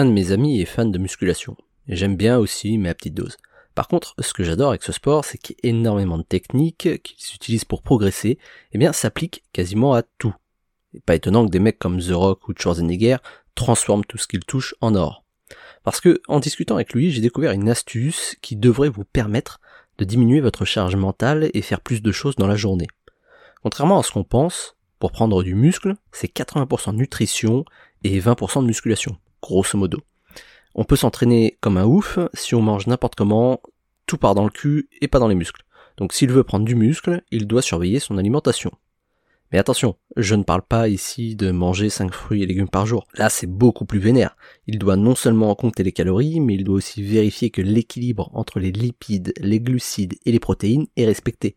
Un de mes amis est fan de musculation. J'aime bien aussi, mais à petite dose. Par contre, ce que j'adore avec ce sport, c'est qu'il y a énormément de techniques qui s'utilisent pour progresser, eh bien, s'appliquent quasiment à tout. Et pas étonnant que des mecs comme The Rock ou Schwarzenegger transforment tout ce qu'ils touchent en or. Parce que, en discutant avec lui, j'ai découvert une astuce qui devrait vous permettre de diminuer votre charge mentale et faire plus de choses dans la journée. Contrairement à ce qu'on pense, pour prendre du muscle, c'est 80% de nutrition et 20% de musculation, grosso modo. On peut s'entraîner comme un ouf si on mange n'importe comment, tout part dans le cul et pas dans les muscles. Donc s'il veut prendre du muscle, il doit surveiller son alimentation. Mais attention, je ne parle pas ici de manger 5 fruits et légumes par jour. Là, c'est beaucoup plus vénère. Il doit non seulement compter les calories, mais il doit aussi vérifier que l'équilibre entre les lipides, les glucides et les protéines est respecté.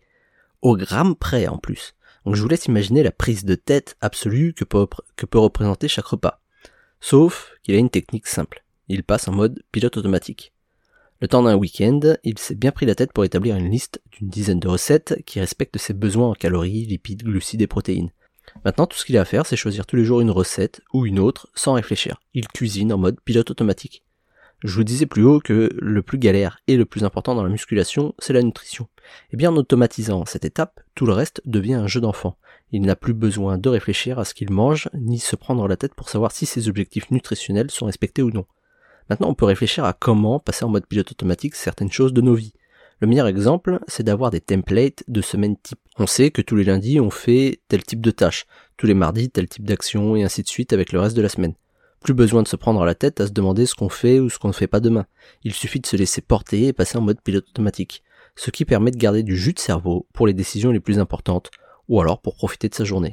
Au gramme près en plus. Donc je vous laisse imaginer la prise de tête absolue que peut, que peut représenter chaque repas. Sauf qu'il a une technique simple. Il passe en mode pilote automatique. Le temps d'un week-end, il s'est bien pris la tête pour établir une liste d'une dizaine de recettes qui respectent ses besoins en calories, lipides, glucides et protéines. Maintenant, tout ce qu'il a à faire, c'est choisir tous les jours une recette ou une autre sans réfléchir. Il cuisine en mode pilote automatique. Je vous disais plus haut que le plus galère et le plus important dans la musculation, c'est la nutrition. Et bien en automatisant cette étape, tout le reste devient un jeu d'enfant. Il n'a plus besoin de réfléchir à ce qu'il mange, ni se prendre la tête pour savoir si ses objectifs nutritionnels sont respectés ou non. Maintenant, on peut réfléchir à comment passer en mode pilote automatique certaines choses de nos vies. Le meilleur exemple, c'est d'avoir des templates de semaine type. On sait que tous les lundis, on fait tel type de tâche, tous les mardis, tel type d'action, et ainsi de suite avec le reste de la semaine. Plus besoin de se prendre la tête à se demander ce qu'on fait ou ce qu'on ne fait pas demain. Il suffit de se laisser porter et passer en mode pilote automatique. Ce qui permet de garder du jus de cerveau pour les décisions les plus importantes, ou alors pour profiter de sa journée.